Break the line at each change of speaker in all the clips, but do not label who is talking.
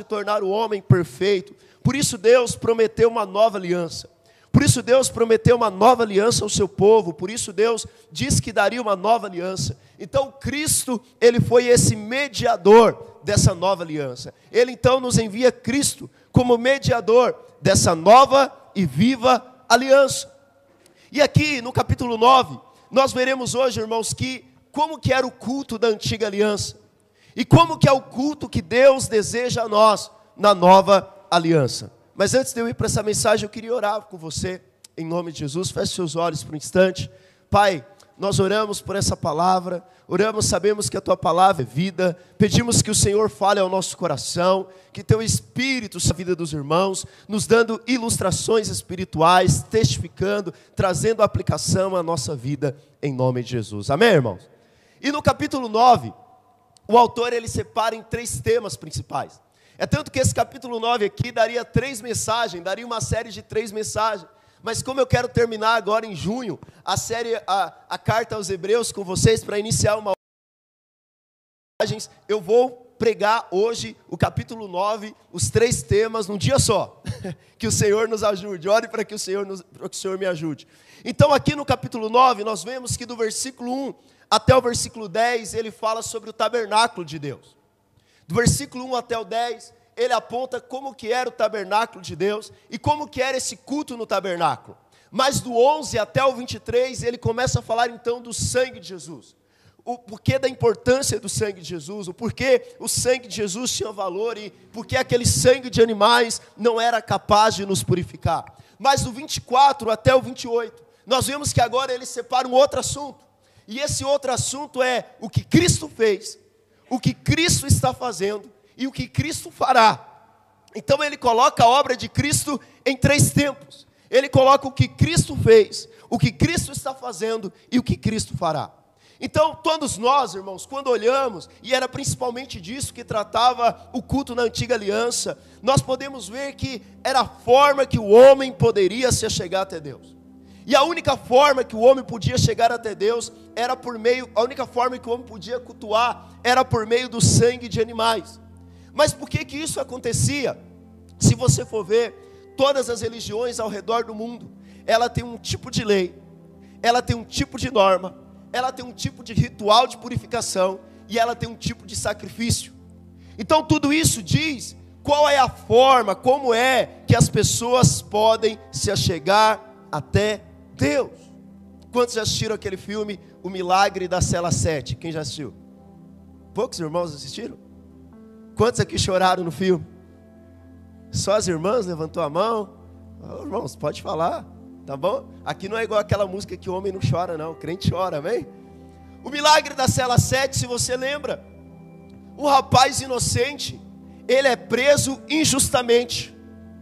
de tornar o homem perfeito. Por isso Deus prometeu uma nova aliança. Por isso Deus prometeu uma nova aliança ao seu povo, por isso Deus disse que daria uma nova aliança. Então Cristo, ele foi esse mediador dessa nova aliança. Ele então nos envia Cristo como mediador dessa nova e viva aliança. E aqui no capítulo 9, nós veremos hoje, irmãos, que como que era o culto da antiga aliança e como que é o culto que Deus deseja a nós na nova aliança. Mas antes de eu ir para essa mensagem, eu queria orar com você, em nome de Jesus. Feche seus olhos por um instante. Pai, nós oramos por essa palavra, oramos, sabemos que a tua palavra é vida, pedimos que o Senhor fale ao nosso coração, que teu Espírito a vida dos irmãos, nos dando ilustrações espirituais, testificando, trazendo aplicação à nossa vida, em nome de Jesus. Amém, irmãos? E no capítulo 9, o autor ele separa em três temas principais. É tanto que esse capítulo 9 aqui daria três mensagens, daria uma série de três mensagens. Mas como eu quero terminar agora em junho a série, a, a carta aos Hebreus com vocês para iniciar uma eu vou pregar hoje o capítulo 9, os três temas num dia só. que o Senhor nos ajude. Ore para que o Senhor para que o Senhor me ajude. Então aqui no capítulo 9, nós vemos que do versículo 1 até o versículo 10, ele fala sobre o tabernáculo de Deus. Do versículo 1 até o 10, ele aponta como que era o tabernáculo de Deus e como que era esse culto no tabernáculo. Mas do 11 até o 23, ele começa a falar então do sangue de Jesus. O porquê da importância do sangue de Jesus, o porquê o sangue de Jesus tinha valor e porquê aquele sangue de animais não era capaz de nos purificar. Mas do 24 até o 28, nós vemos que agora ele separa um outro assunto. E esse outro assunto é o que Cristo fez o que Cristo está fazendo e o que Cristo fará. Então ele coloca a obra de Cristo em três tempos. Ele coloca o que Cristo fez, o que Cristo está fazendo e o que Cristo fará. Então, todos nós, irmãos, quando olhamos, e era principalmente disso que tratava o culto na antiga aliança, nós podemos ver que era a forma que o homem poderia se chegar até Deus. E a única forma que o homem podia chegar até Deus era por meio, a única forma que o homem podia cultuar era por meio do sangue de animais. Mas por que que isso acontecia? Se você for ver, todas as religiões ao redor do mundo, ela tem um tipo de lei, ela tem um tipo de norma, ela tem um tipo de ritual de purificação e ela tem um tipo de sacrifício. Então tudo isso diz qual é a forma, como é que as pessoas podem se achegar até Deus. Quantos já assistiram aquele filme O Milagre da Cela 7? Quem já assistiu? Poucos irmãos assistiram? Quantos aqui choraram no filme? Só as irmãs levantou a mão? Oh, irmãos, pode falar, tá bom? Aqui não é igual aquela música que o homem não chora, não. O crente chora, amém? O milagre da cela 7, se você lembra, um rapaz inocente, ele é preso injustamente.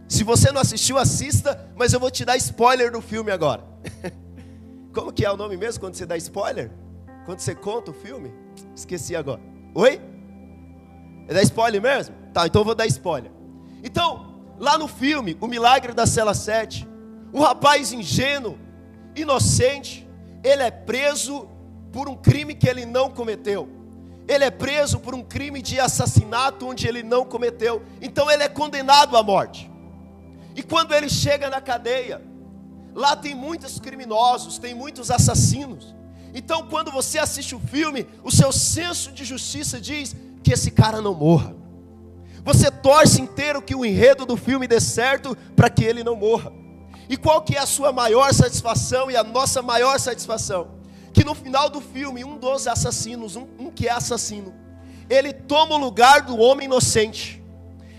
Se você não assistiu, assista, mas eu vou te dar spoiler do filme agora. Como que é o nome mesmo quando você dá spoiler? Quando você conta o filme? Esqueci agora. Oi? É dar spoiler mesmo? Tá, então eu vou dar spoiler. Então, lá no filme, O Milagre da Cela 7, um rapaz ingênuo, inocente, ele é preso por um crime que ele não cometeu. Ele é preso por um crime de assassinato onde ele não cometeu. Então ele é condenado à morte. E quando ele chega na cadeia, lá tem muitos criminosos, tem muitos assassinos. Então, quando você assiste o filme, o seu senso de justiça diz que esse cara não morra. Você torce inteiro que o enredo do filme dê certo para que ele não morra. E qual que é a sua maior satisfação e a nossa maior satisfação? Que no final do filme, um dos assassinos, um, um que é assassino, ele toma o lugar do homem inocente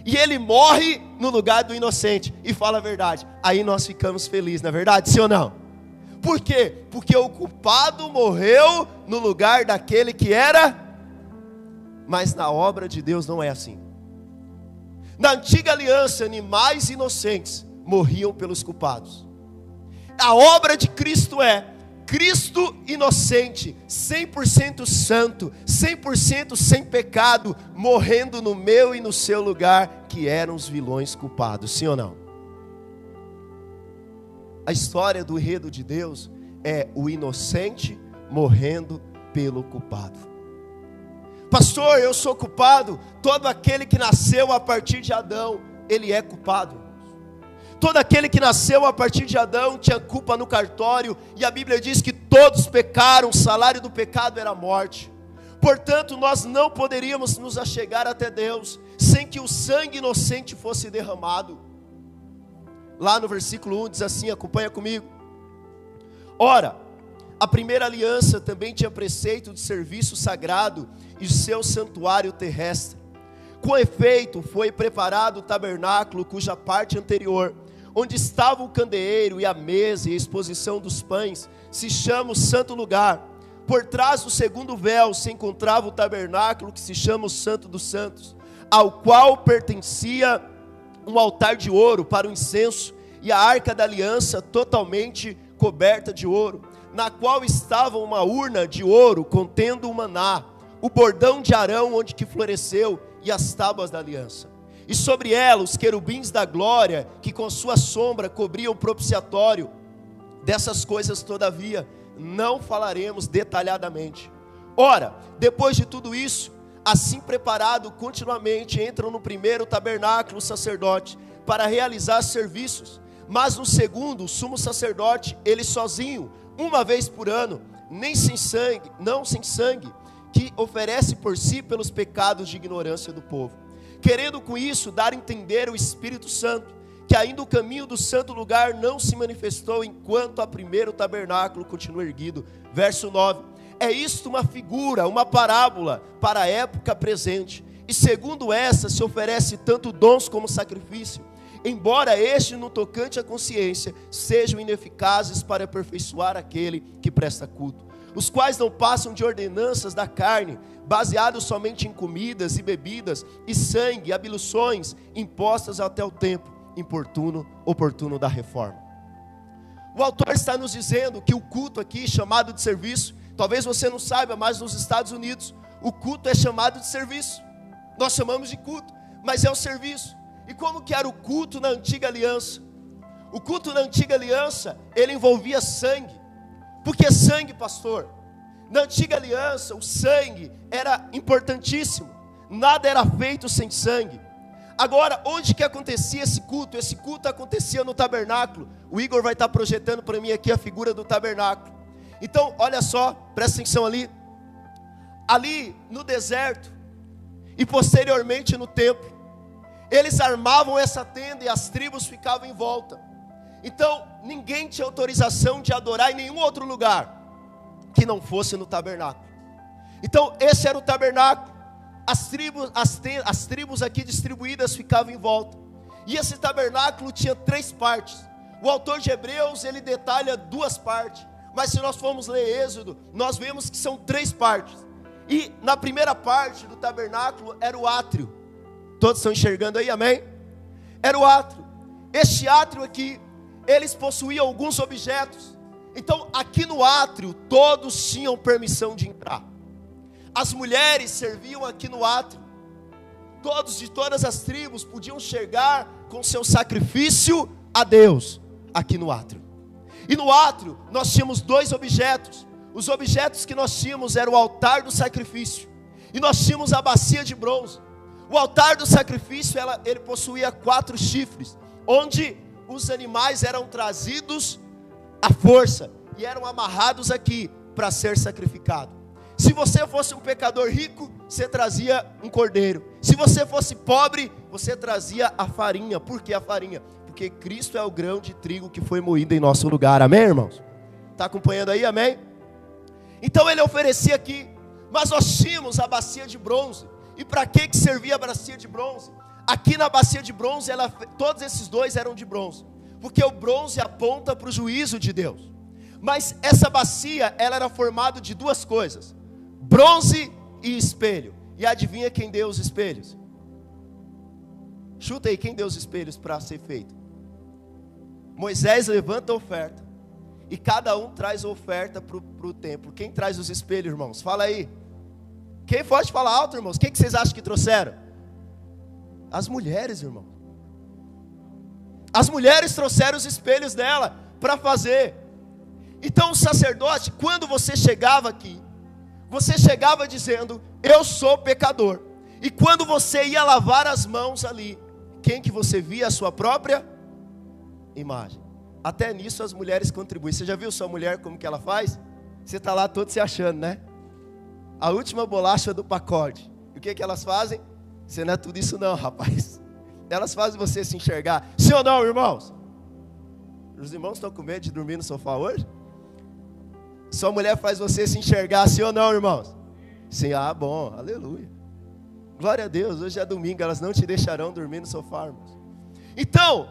e ele morre no lugar do inocente e fala a verdade. Aí nós ficamos felizes, não é verdade? Sim ou não? Por quê? Porque o culpado morreu no lugar daquele que era, mas na obra de Deus não é assim. Na antiga aliança, animais inocentes morriam pelos culpados. A obra de Cristo é Cristo inocente, 100% santo, 100% sem pecado, morrendo no meu e no seu lugar, que eram os vilões culpados, sim ou não? A história do enredo de Deus é o inocente morrendo pelo culpado. Pastor, eu sou culpado. Todo aquele que nasceu a partir de Adão, ele é culpado. Todo aquele que nasceu a partir de Adão tinha culpa no cartório, e a Bíblia diz que todos pecaram, o salário do pecado era a morte. Portanto, nós não poderíamos nos achegar até Deus sem que o sangue inocente fosse derramado. Lá no versículo 1 diz assim: acompanha comigo. Ora, a primeira aliança também tinha preceito de serviço sagrado e seu santuário terrestre. Com efeito, foi preparado o tabernáculo, cuja parte anterior onde estava o candeeiro e a mesa e a exposição dos pães, se chama o santo lugar. Por trás do segundo véu se encontrava o tabernáculo que se chama o Santo dos Santos, ao qual pertencia um altar de ouro para o incenso e a arca da aliança totalmente coberta de ouro, na qual estava uma urna de ouro contendo o maná, o bordão de Arão onde que floresceu e as tábuas da aliança e sobre ela os querubins da glória, que com sua sombra cobriam o propiciatório. Dessas coisas, todavia, não falaremos detalhadamente. Ora, depois de tudo isso, assim preparado continuamente, entram no primeiro tabernáculo o sacerdote para realizar serviços, mas no segundo, o sumo sacerdote, ele sozinho, uma vez por ano, nem sem sangue, não sem sangue, que oferece por si pelos pecados de ignorância do povo querendo com isso dar a entender o Espírito Santo, que ainda o caminho do santo lugar não se manifestou enquanto a primeiro tabernáculo continua erguido. Verso 9. É isto uma figura, uma parábola para a época presente. E segundo essa se oferece tanto dons como sacrifício, embora este no tocante à consciência sejam ineficazes para aperfeiçoar aquele que presta culto, os quais não passam de ordenanças da carne, baseados somente em comidas e bebidas, e sangue, abluções impostas até o tempo importuno, oportuno da reforma. O autor está nos dizendo que o culto aqui, chamado de serviço, talvez você não saiba, mas nos Estados Unidos, o culto é chamado de serviço. Nós chamamos de culto, mas é o serviço. E como que era o culto na antiga aliança? O culto na antiga aliança, ele envolvia sangue. Por que sangue, pastor? Na antiga aliança, o sangue era importantíssimo. Nada era feito sem sangue. Agora, onde que acontecia esse culto? Esse culto acontecia no tabernáculo. O Igor vai estar projetando para mim aqui a figura do tabernáculo. Então, olha só, presta atenção ali. Ali no deserto e posteriormente no templo, eles armavam essa tenda e as tribos ficavam em volta. Então, ninguém tinha autorização de adorar em nenhum outro lugar que não fosse no tabernáculo. Então, esse era o tabernáculo. As tribos, as, as tribos aqui distribuídas ficavam em volta. E esse tabernáculo tinha três partes. O autor de Hebreus, ele detalha duas partes. Mas se nós formos ler Êxodo, nós vemos que são três partes. E na primeira parte do tabernáculo era o átrio. Todos estão enxergando aí, amém? Era o átrio. Este átrio aqui, eles possuíam alguns objetos. Então, aqui no átrio, todos tinham permissão de entrar. As mulheres serviam aqui no átrio. Todos de todas as tribos podiam chegar com seu sacrifício a Deus aqui no átrio. E no átrio nós tínhamos dois objetos. Os objetos que nós tínhamos era o altar do sacrifício e nós tínhamos a bacia de bronze. O altar do sacrifício ela, ele possuía quatro chifres, onde os animais eram trazidos à força e eram amarrados aqui para ser sacrificado. Se você fosse um pecador rico, você trazia um cordeiro. Se você fosse pobre, você trazia a farinha. Por que a farinha? Porque Cristo é o grão de trigo que foi moído em nosso lugar. Amém, irmãos? Está acompanhando aí? Amém? Então ele oferecia aqui, mas nós tínhamos a bacia de bronze. E para que, que servia a bacia de bronze? Aqui na bacia de bronze, ela, todos esses dois eram de bronze porque o bronze aponta para o juízo de Deus. Mas essa bacia, ela era formada de duas coisas: bronze e espelho. E adivinha quem deu os espelhos? Chuta aí quem deu os espelhos para ser feito. Moisés levanta a oferta. E cada um traz a oferta para o templo. Quem traz os espelhos, irmãos? Fala aí. Quem pode falar alto, irmãos? Quem que vocês acham que trouxeram? As mulheres, irmão. As mulheres trouxeram os espelhos dela para fazer. Então o sacerdote, quando você chegava aqui, você chegava dizendo: eu sou pecador. E quando você ia lavar as mãos ali, quem que você via? A sua própria imagem. Até nisso as mulheres contribuem. Você já viu sua mulher como que ela faz? Você está lá todo se achando, né? A última bolacha do pacote. E o que, que elas fazem? Você não é tudo isso não, rapaz. Elas fazem você se enxergar. Sim ou não, irmãos? Os irmãos estão com medo de dormir no sofá hoje? Sua mulher faz você se enxergar, sim ou não, irmãos? Sim, ah, bom, aleluia. Glória a Deus, hoje é domingo, elas não te deixarão dormir no sofá, irmãos. Então,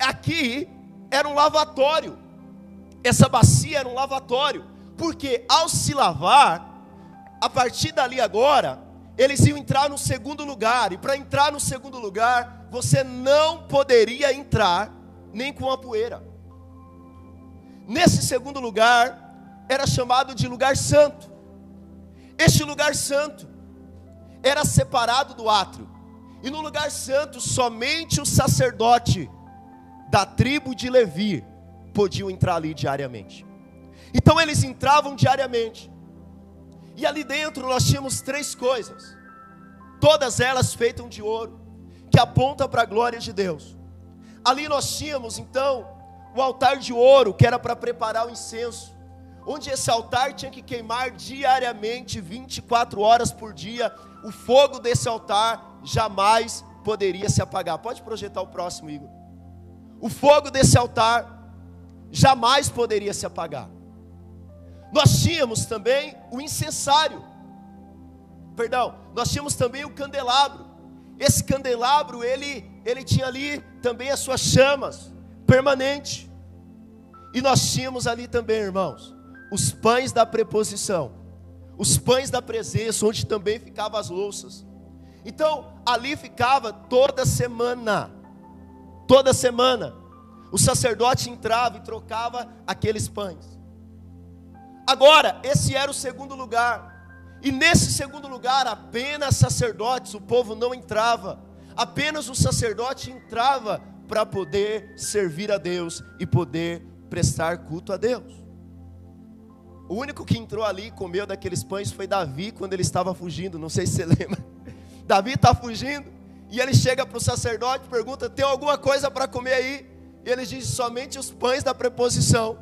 aqui era um lavatório. Essa bacia era um lavatório, porque ao se lavar, a partir dali agora, eles iam entrar no segundo lugar, e para entrar no segundo lugar, você não poderia entrar nem com a poeira. Nesse segundo lugar, era chamado de lugar santo. Este lugar santo era separado do átrio, e no lugar santo somente o sacerdote da tribo de Levi podiam entrar ali diariamente. Então eles entravam diariamente. E ali dentro nós tínhamos três coisas, todas elas feitas de ouro, que aponta para a glória de Deus. Ali nós tínhamos então o altar de ouro, que era para preparar o incenso, onde esse altar tinha que queimar diariamente, 24 horas por dia. O fogo desse altar jamais poderia se apagar. Pode projetar o próximo, Igor o fogo desse altar jamais poderia se apagar. Nós tínhamos também o incensário, perdão, nós tínhamos também o candelabro. Esse candelabro, ele, ele tinha ali também as suas chamas permanente. E nós tínhamos ali também, irmãos, os pães da preposição, os pães da presença, onde também ficavam as louças. Então, ali ficava toda semana Toda semana, o sacerdote entrava e trocava aqueles pães. Agora, esse era o segundo lugar. E nesse segundo lugar, apenas sacerdotes, o povo não entrava. Apenas o sacerdote entrava para poder servir a Deus e poder prestar culto a Deus. O único que entrou ali e comeu daqueles pães foi Davi quando ele estava fugindo. Não sei se você lembra. Davi está fugindo. E ele chega para o sacerdote e pergunta: Tem alguma coisa para comer aí? E ele diz: Somente os pães da preposição.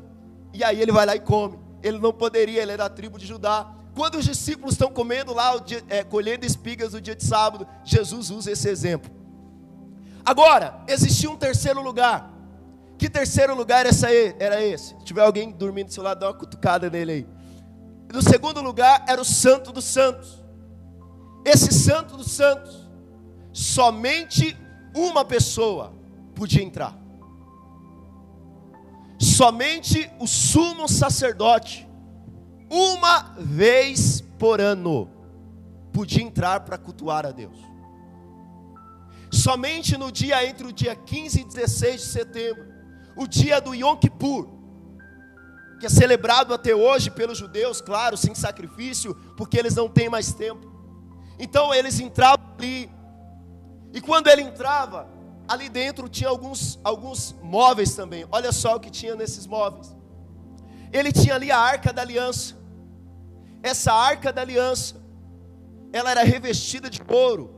E aí ele vai lá e come. Ele não poderia, ele era da tribo de Judá. Quando os discípulos estão comendo lá, é, colhendo espigas no dia de sábado, Jesus usa esse exemplo. Agora, existia um terceiro lugar. Que terceiro lugar era esse? Se tiver alguém dormindo do seu lado, dá uma cutucada nele aí. No segundo lugar era o Santo dos Santos. Esse Santo dos Santos somente uma pessoa podia entrar. Somente o sumo sacerdote, uma vez por ano, podia entrar para cultuar a Deus. Somente no dia entre o dia 15 e 16 de setembro, o dia do Yom Kippur, que é celebrado até hoje pelos judeus, claro, sem sacrifício, porque eles não têm mais tempo. Então eles entravam ali e quando ele entrava, ali dentro tinha alguns, alguns móveis também. Olha só o que tinha nesses móveis. Ele tinha ali a arca da aliança. Essa arca da aliança, ela era revestida de ouro.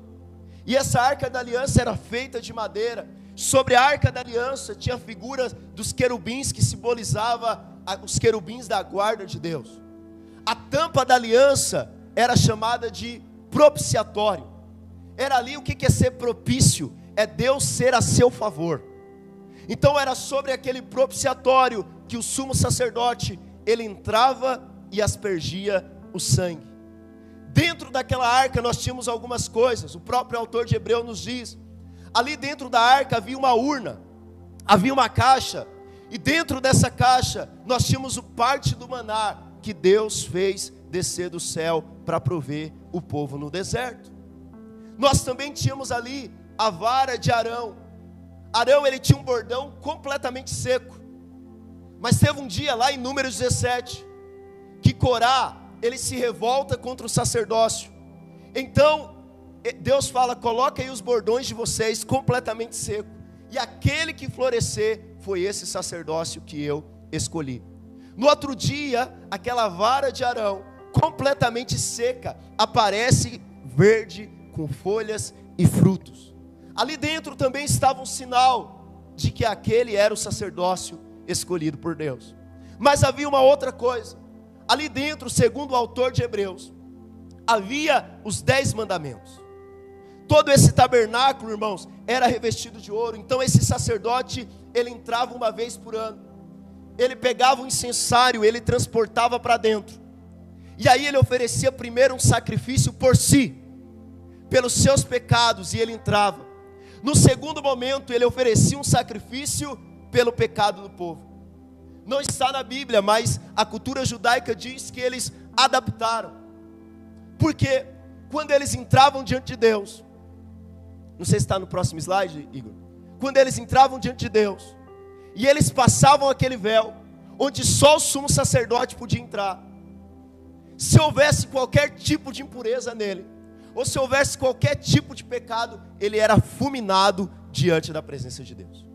E essa arca da aliança era feita de madeira. Sobre a arca da aliança tinha figuras dos querubins que simbolizava os querubins da guarda de Deus. A tampa da aliança era chamada de propiciatório. Era ali o que é ser propício, é Deus ser a seu favor. Então era sobre aquele propiciatório que o sumo sacerdote ele entrava e aspergia o sangue. Dentro daquela arca nós tínhamos algumas coisas. O próprio autor de Hebreu nos diz: ali dentro da arca havia uma urna, havia uma caixa, e dentro dessa caixa nós tínhamos o parte do maná que Deus fez descer do céu para prover o povo no deserto. Nós também tínhamos ali a vara de Arão. Arão ele tinha um bordão completamente seco. Mas teve um dia lá em Números 17 que Corá ele se revolta contra o sacerdócio. Então Deus fala: coloca aí os bordões de vocês completamente seco. E aquele que florescer foi esse sacerdócio que eu escolhi. No outro dia, aquela vara de Arão completamente seca, aparece verde com folhas e frutos. Ali dentro também estava um sinal de que aquele era o sacerdócio escolhido por Deus. Mas havia uma outra coisa. Ali dentro, segundo o autor de Hebreus, havia os dez mandamentos. Todo esse tabernáculo, irmãos, era revestido de ouro. Então esse sacerdote, ele entrava uma vez por ano. Ele pegava o incensário, ele transportava para dentro. E aí ele oferecia primeiro um sacrifício por si, pelos seus pecados, e ele entrava. No segundo momento, ele oferecia um sacrifício pelo pecado do povo. Não está na Bíblia, mas a cultura judaica diz que eles adaptaram. Porque quando eles entravam diante de Deus, não sei se está no próximo slide, Igor. Quando eles entravam diante de Deus, e eles passavam aquele véu, onde só o sumo sacerdote podia entrar. Se houvesse qualquer tipo de impureza nele, ou se houvesse qualquer tipo de pecado, ele era fulminado diante da presença de Deus.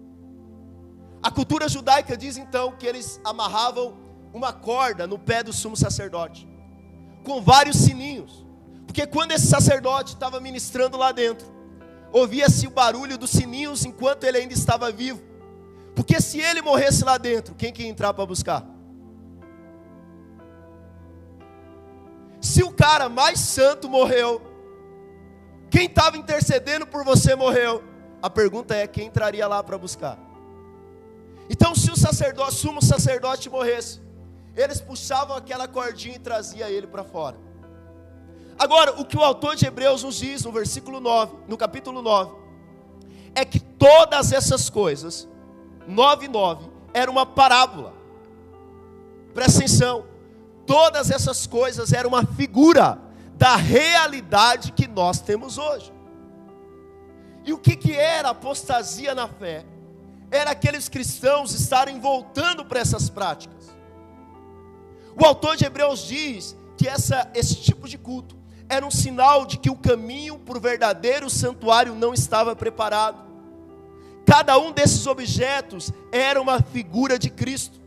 A cultura judaica diz então que eles amarravam uma corda no pé do sumo sacerdote, com vários sininhos, porque quando esse sacerdote estava ministrando lá dentro, ouvia-se o barulho dos sininhos enquanto ele ainda estava vivo, porque se ele morresse lá dentro, quem que ia entrar para buscar? Se o cara mais santo morreu, quem estava intercedendo por você morreu. A pergunta é: quem entraria lá para buscar? Então, se o sacerdote, sumo sacerdote morresse, eles puxavam aquela cordinha e trazia ele para fora. Agora, o que o autor de Hebreus nos diz no versículo 9, no capítulo 9, é que todas essas coisas, 9 e 9, era uma parábola. Presta atenção, todas essas coisas eram uma figura da realidade que nós temos hoje. E o que, que era apostasia na fé? Era aqueles cristãos estarem voltando para essas práticas. O autor de Hebreus diz que essa, esse tipo de culto era um sinal de que o caminho para o verdadeiro santuário não estava preparado. Cada um desses objetos era uma figura de Cristo.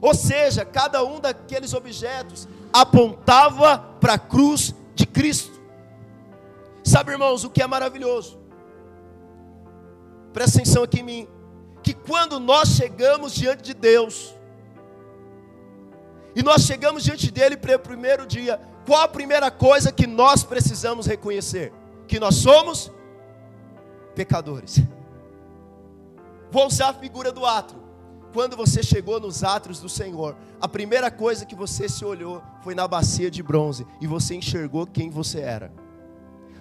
Ou seja, cada um daqueles objetos apontava para a cruz de Cristo. Sabe, irmãos, o que é maravilhoso? Presta atenção aqui em mim. Que quando nós chegamos diante de Deus, e nós chegamos diante dele para o primeiro dia, qual a primeira coisa que nós precisamos reconhecer? Que nós somos pecadores. Vou usar a figura do átrio quando você chegou nos átrios do Senhor, a primeira coisa que você se olhou foi na bacia de bronze e você enxergou quem você era.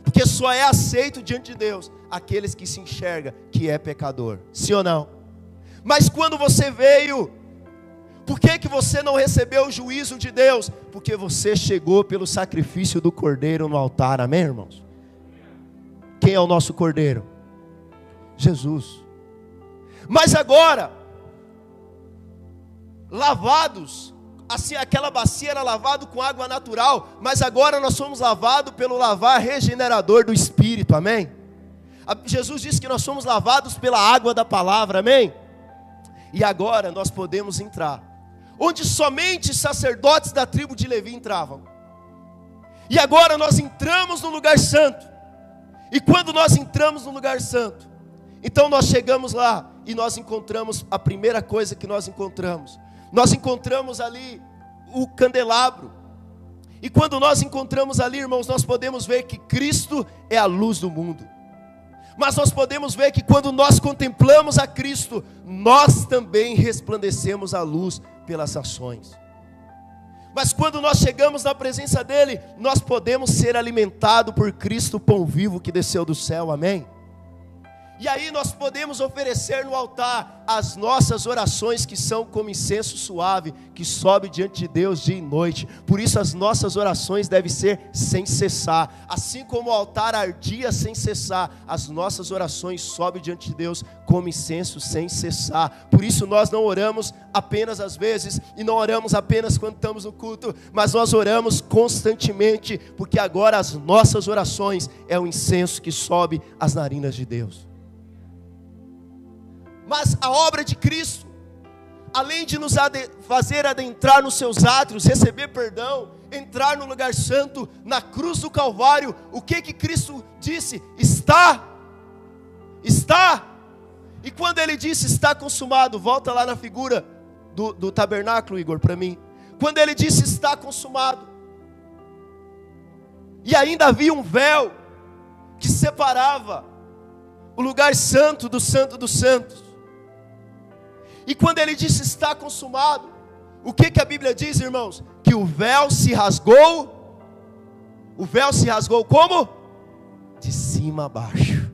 Porque só é aceito diante de Deus aqueles que se enxerga que é pecador. Sim ou não? Mas quando você veio, por que, que você não recebeu o juízo de Deus? Porque você chegou pelo sacrifício do cordeiro no altar. Amém, irmãos? Quem é o nosso cordeiro? Jesus. Mas agora, lavados, assim aquela bacia era lavado com água natural, mas agora nós somos lavados pelo lavar regenerador do Espírito, amém? Jesus disse que nós somos lavados pela água da palavra, amém? E agora nós podemos entrar, onde somente sacerdotes da tribo de Levi entravam. E agora nós entramos no lugar santo. E quando nós entramos no lugar santo, então nós chegamos lá e nós encontramos a primeira coisa que nós encontramos nós encontramos ali o candelabro. E quando nós encontramos ali, irmãos, nós podemos ver que Cristo é a luz do mundo. Mas nós podemos ver que quando nós contemplamos a Cristo, nós também resplandecemos a luz pelas ações. Mas quando nós chegamos na presença dEle, nós podemos ser alimentados por Cristo, pão vivo que desceu do céu, amém? E aí nós podemos oferecer no altar as nossas orações que são como incenso suave, que sobe diante de Deus dia e noite. Por isso as nossas orações devem ser sem cessar. Assim como o altar ardia sem cessar, as nossas orações sobem diante de Deus como incenso sem cessar. Por isso nós não oramos apenas às vezes e não oramos apenas quando estamos no culto, mas nós oramos constantemente, porque agora as nossas orações é o incenso que sobe às narinas de Deus. Mas a obra de Cristo, além de nos fazer adentrar nos seus átrios, receber perdão entrar no lugar santo, na cruz do Calvário, o que que Cristo disse? Está, está. E quando ele disse está consumado, volta lá na figura do, do tabernáculo, Igor, para mim. Quando ele disse está consumado, e ainda havia um véu que separava o lugar santo do santo dos santos. E quando ele disse está consumado, o que, que a Bíblia diz, irmãos? Que o véu se rasgou. O véu se rasgou como? De cima a baixo.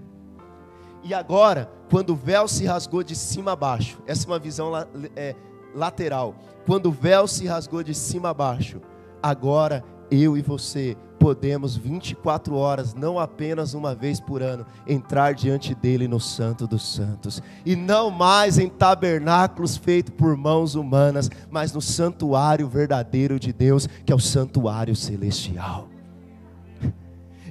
E agora, quando o véu se rasgou de cima a baixo, essa é uma visão é, lateral. Quando o véu se rasgou de cima a baixo, agora eu e você podemos 24 horas, não apenas uma vez por ano, entrar diante dele no Santo dos Santos, e não mais em tabernáculos feitos por mãos humanas, mas no santuário verdadeiro de Deus, que é o santuário celestial.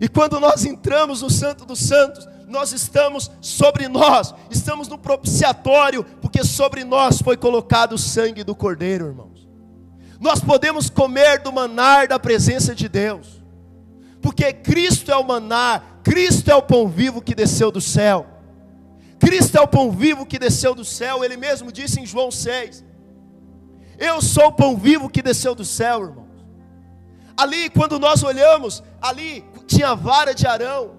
E quando nós entramos no Santo dos Santos, nós estamos sobre nós, estamos no propiciatório, porque sobre nós foi colocado o sangue do Cordeiro, irmãos. Nós podemos comer do manar da presença de Deus porque Cristo é o maná, Cristo é o pão vivo que desceu do céu. Cristo é o pão vivo que desceu do céu, ele mesmo disse em João 6. Eu sou o pão vivo que desceu do céu, irmãos. Ali, quando nós olhamos, ali tinha a vara de Arão.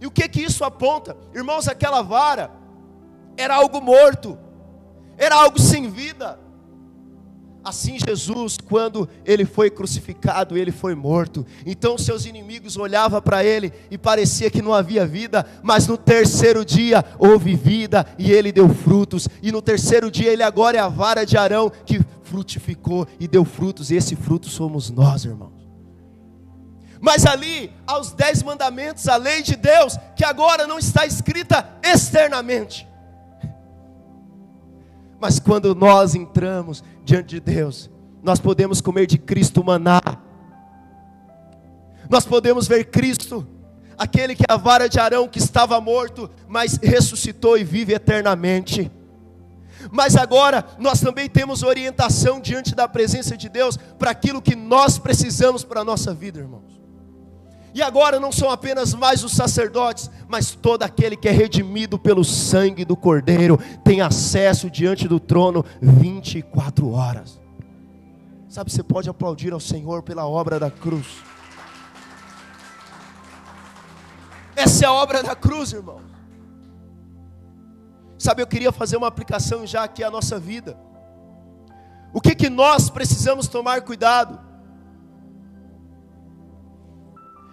E o que que isso aponta? Irmãos, aquela vara era algo morto, era algo sem vida. Assim Jesus, quando ele foi crucificado, ele foi morto. Então seus inimigos olhavam para ele e parecia que não havia vida, mas no terceiro dia houve vida e ele deu frutos. E no terceiro dia ele agora é a vara de Arão que frutificou e deu frutos, e esse fruto somos nós, irmãos. Mas ali, aos dez mandamentos, a lei de Deus, que agora não está escrita externamente, mas quando nós entramos diante de Deus, nós podemos comer de Cristo maná. Nós podemos ver Cristo, aquele que é a vara de Arão que estava morto, mas ressuscitou e vive eternamente. Mas agora nós também temos orientação diante da presença de Deus para aquilo que nós precisamos para a nossa vida, irmãos. E agora não são apenas mais os sacerdotes, mas todo aquele que é redimido pelo sangue do Cordeiro tem acesso diante do trono 24 horas. Sabe, você pode aplaudir ao Senhor pela obra da cruz. Essa é a obra da cruz, irmão. Sabe, eu queria fazer uma aplicação já aqui à nossa vida. O que que nós precisamos tomar cuidado?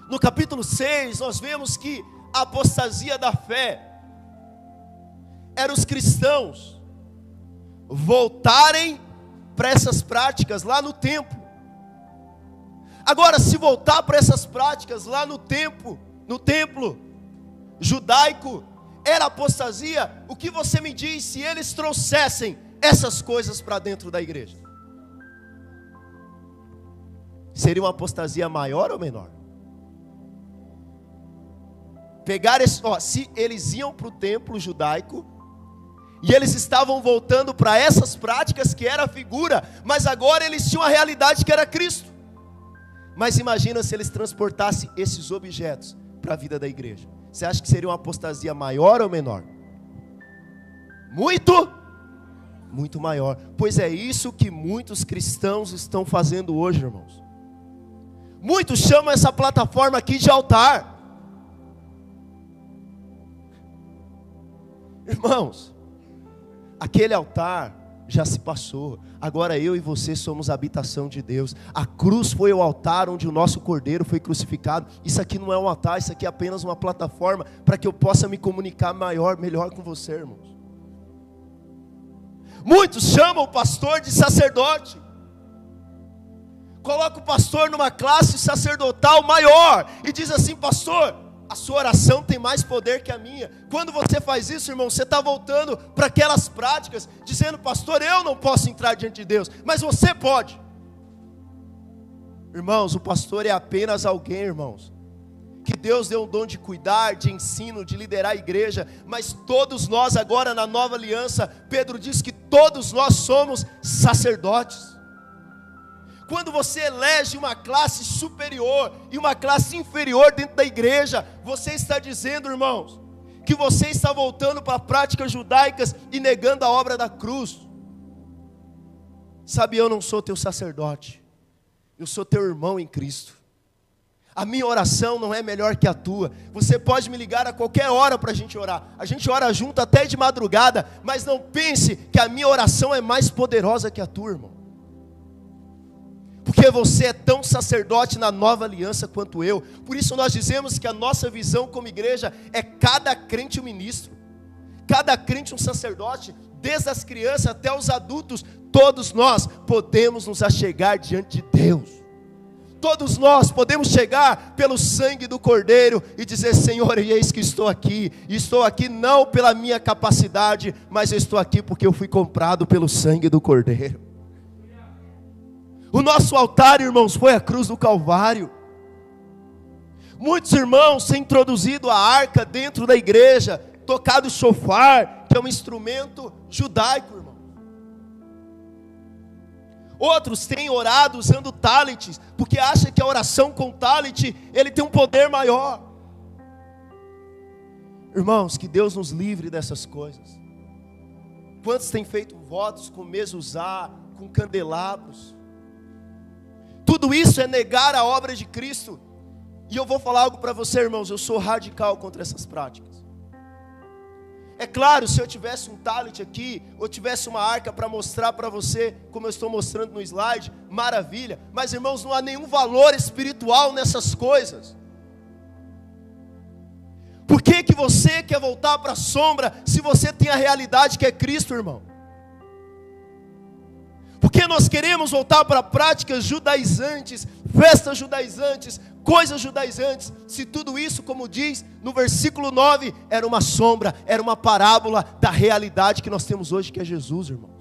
No capítulo 6, nós vemos que a apostasia da fé era os cristãos voltarem para essas práticas lá no templo. Agora, se voltar para essas práticas lá no templo, no templo judaico, era apostasia, o que você me diz se eles trouxessem essas coisas para dentro da igreja? Seria uma apostasia maior ou menor? Pegar esse, ó, se eles iam para o templo judaico e eles estavam voltando para essas práticas que era a figura, mas agora eles tinham a realidade que era Cristo. Mas imagina se eles transportassem esses objetos para a vida da igreja. Você acha que seria uma apostasia maior ou menor? Muito, muito maior. Pois é isso que muitos cristãos estão fazendo hoje, irmãos. Muitos chamam essa plataforma aqui de altar. Irmãos, aquele altar já se passou. Agora eu e você somos a habitação de Deus. A cruz foi o altar onde o nosso cordeiro foi crucificado. Isso aqui não é um altar, isso aqui é apenas uma plataforma para que eu possa me comunicar maior, melhor com você, irmãos. Muitos chamam o pastor de sacerdote. Coloca o pastor numa classe sacerdotal maior e diz assim: "Pastor, a sua oração tem mais poder que a minha. Quando você faz isso, irmão, você está voltando para aquelas práticas, dizendo, pastor, eu não posso entrar diante de Deus, mas você pode. Irmãos, o pastor é apenas alguém, irmãos, que Deus deu o dom de cuidar, de ensino, de liderar a igreja, mas todos nós, agora na nova aliança, Pedro diz que todos nós somos sacerdotes. Quando você elege uma classe superior e uma classe inferior dentro da igreja, você está dizendo, irmãos, que você está voltando para práticas judaicas e negando a obra da cruz. Sabe, eu não sou teu sacerdote, eu sou teu irmão em Cristo. A minha oração não é melhor que a tua. Você pode me ligar a qualquer hora para a gente orar. A gente ora junto até de madrugada, mas não pense que a minha oração é mais poderosa que a tua, irmão porque você é tão sacerdote na nova aliança quanto eu. Por isso nós dizemos que a nossa visão como igreja é cada crente um ministro, cada crente um sacerdote, desde as crianças até os adultos, todos nós podemos nos achegar diante de Deus. Todos nós podemos chegar pelo sangue do Cordeiro e dizer: Senhor, eis que estou aqui. Estou aqui não pela minha capacidade, mas estou aqui porque eu fui comprado pelo sangue do Cordeiro. O nosso altar, irmãos, foi a cruz do Calvário. Muitos irmãos têm introduzido a arca dentro da igreja, tocado o chofar, que é um instrumento judaico, irmão. Outros têm orado usando talents, porque acham que a oração com talent, ele tem um poder maior. Irmãos, que Deus nos livre dessas coisas. Quantos têm feito votos com mesuzá, com candelabros? Tudo isso é negar a obra de Cristo. E eu vou falar algo para você, irmãos. Eu sou radical contra essas práticas. É claro, se eu tivesse um talent aqui, ou tivesse uma arca para mostrar para você, como eu estou mostrando no slide, maravilha. Mas, irmãos, não há nenhum valor espiritual nessas coisas. Por que, que você quer voltar para a sombra se você tem a realidade que é Cristo, irmão? Porque nós queremos voltar para práticas judaizantes, festas judaizantes, coisas judaizantes, se tudo isso, como diz no versículo 9, era uma sombra, era uma parábola da realidade que nós temos hoje, que é Jesus, irmãos.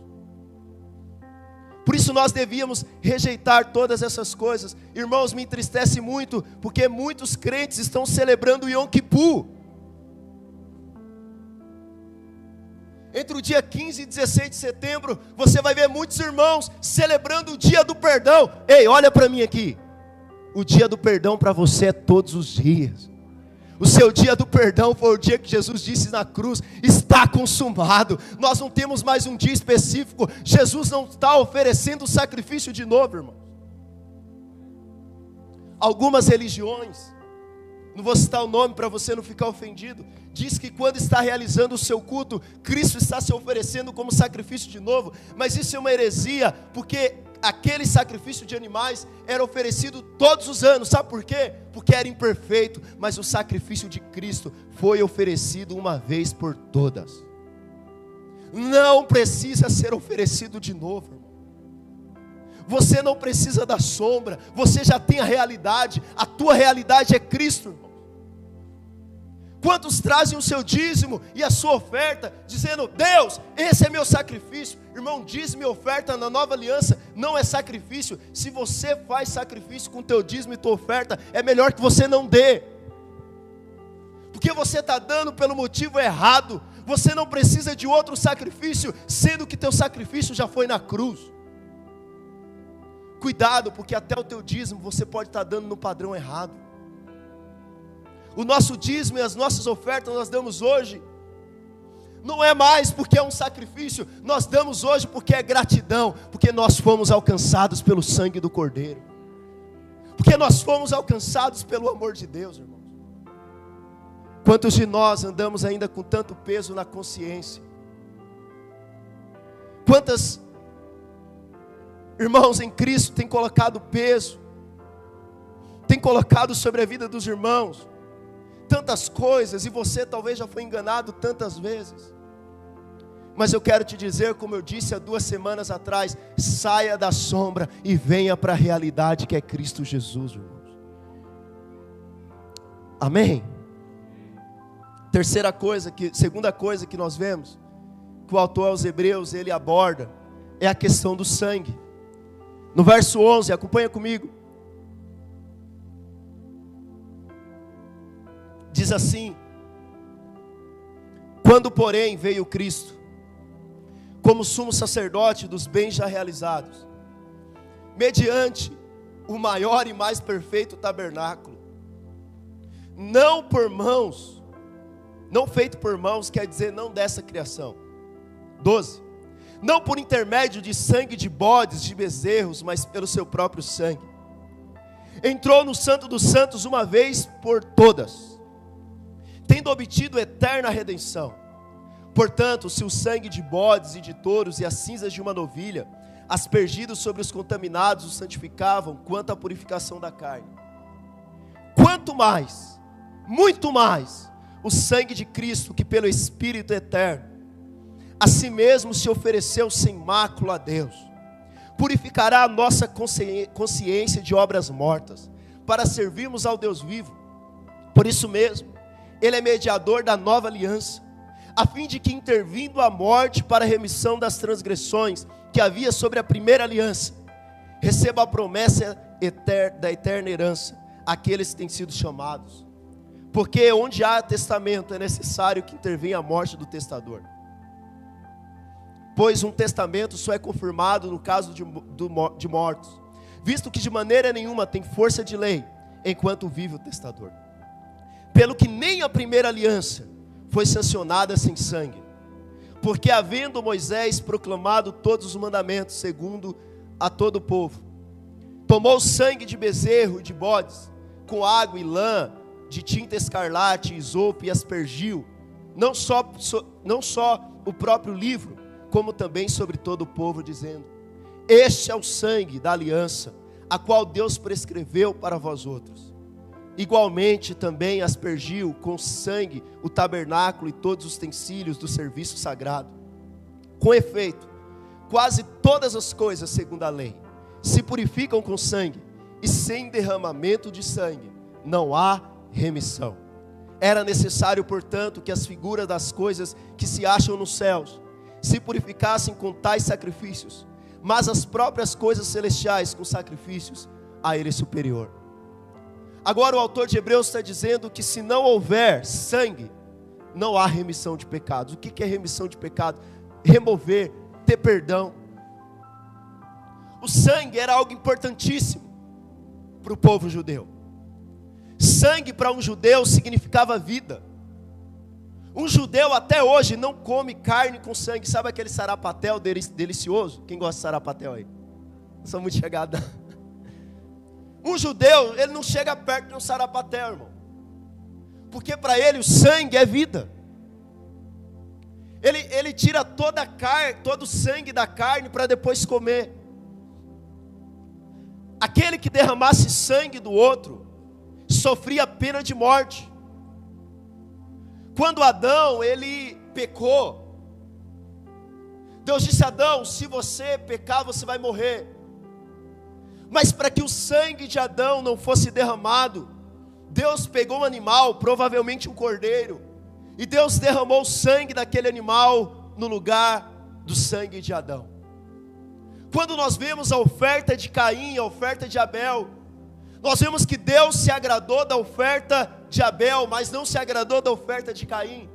Por isso nós devíamos rejeitar todas essas coisas. Irmãos, me entristece muito, porque muitos crentes estão celebrando Yom Kippur. Entre o dia 15 e 16 de setembro, você vai ver muitos irmãos celebrando o dia do perdão. Ei, olha para mim aqui. O dia do perdão para você é todos os dias. O seu dia do perdão foi o dia que Jesus disse na cruz: está consumado. Nós não temos mais um dia específico. Jesus não está oferecendo o sacrifício de novo, irmão. Algumas religiões, não vou citar o nome para você não ficar ofendido, diz que quando está realizando o seu culto, Cristo está se oferecendo como sacrifício de novo, mas isso é uma heresia, porque aquele sacrifício de animais era oferecido todos os anos, sabe por quê? Porque era imperfeito, mas o sacrifício de Cristo foi oferecido uma vez por todas. Não precisa ser oferecido de novo. Você não precisa da sombra, você já tem a realidade, a tua realidade é Cristo, irmão. Quantos trazem o seu dízimo e a sua oferta, dizendo: Deus, esse é meu sacrifício. Irmão, dízimo e oferta na nova aliança não é sacrifício. Se você faz sacrifício com teu dízimo e tua oferta, é melhor que você não dê. Porque você está dando pelo motivo errado. Você não precisa de outro sacrifício, sendo que teu sacrifício já foi na cruz. Cuidado, porque até o teu dízimo você pode estar tá dando no padrão errado o nosso dízimo e as nossas ofertas nós damos hoje, não é mais porque é um sacrifício, nós damos hoje porque é gratidão, porque nós fomos alcançados pelo sangue do Cordeiro, porque nós fomos alcançados pelo amor de Deus, irmãos. Quantos de nós andamos ainda com tanto peso na consciência? Quantas irmãos em Cristo têm colocado peso, têm colocado sobre a vida dos irmãos? Tantas coisas e você talvez já foi enganado tantas vezes. Mas eu quero te dizer, como eu disse há duas semanas atrás, saia da sombra e venha para a realidade que é Cristo Jesus, irmãos. Amém? Terceira coisa que, segunda coisa que nós vemos, que o autor aos Hebreus ele aborda, é a questão do sangue. No verso 11, acompanha comigo. Diz assim: Quando, porém, veio Cristo, como sumo sacerdote dos bens já realizados, mediante o maior e mais perfeito tabernáculo, não por mãos, não feito por mãos, quer dizer não dessa criação. 12. Não por intermédio de sangue de bodes, de bezerros, mas pelo seu próprio sangue. Entrou no Santo dos Santos uma vez por todas, tendo obtido eterna redenção. Portanto, se o sangue de bodes e de touros e as cinzas de uma novilha, aspergidos sobre os contaminados, os santificavam, quanto à purificação da carne. Quanto mais, muito mais, o sangue de Cristo, que pelo Espírito eterno, a si mesmo se ofereceu sem mácula a Deus, purificará a nossa consciência de obras mortas, para servirmos ao Deus vivo. Por isso mesmo, Ele é mediador da nova aliança, a fim de que, intervindo a morte para a remissão das transgressões que havia sobre a primeira aliança, receba a promessa da eterna herança aqueles que têm sido chamados porque onde há testamento é necessário que intervenha a morte do testador. Pois um testamento só é confirmado no caso de, de mortos, visto que de maneira nenhuma tem força de lei enquanto vive o testador. Pelo que nem a primeira aliança foi sancionada sem sangue, porque havendo Moisés proclamado todos os mandamentos segundo a todo o povo, tomou sangue de bezerro e de bodes, com água e lã, de tinta escarlate, isopo e aspergiu, não só, não só o próprio livro, como também sobre todo o povo, dizendo: Este é o sangue da aliança, a qual Deus prescreveu para vós outros. Igualmente também aspergiu com sangue o tabernáculo e todos os utensílios do serviço sagrado. Com efeito, quase todas as coisas, segundo a lei, se purificam com sangue, e sem derramamento de sangue não há remissão. Era necessário, portanto, que as figuras das coisas que se acham nos céus se purificassem com tais sacrifícios, mas as próprias coisas celestiais com sacrifícios a ele superior. Agora o autor de Hebreus está dizendo que se não houver sangue, não há remissão de pecados. O que é remissão de pecado? Remover, ter perdão. O sangue era algo importantíssimo para o povo judeu. Sangue para um judeu significava vida. Um judeu até hoje não come carne com sangue. Sabe aquele sarapatel delicioso? Quem gosta de sarapatel aí? Eu sou muito chegada. Um judeu, ele não chega perto de um sarapatel, irmão. Porque para ele o sangue é vida. Ele, ele tira toda a carne, todo o sangue da carne para depois comer. Aquele que derramasse sangue do outro, sofria pena de morte. Quando Adão ele pecou, Deus disse a Adão: se você pecar, você vai morrer. Mas para que o sangue de Adão não fosse derramado, Deus pegou um animal, provavelmente um cordeiro, e Deus derramou o sangue daquele animal no lugar do sangue de Adão. Quando nós vemos a oferta de Caim, a oferta de Abel, nós vemos que Deus se agradou da oferta de Abel, mas não se agradou da oferta de Caim.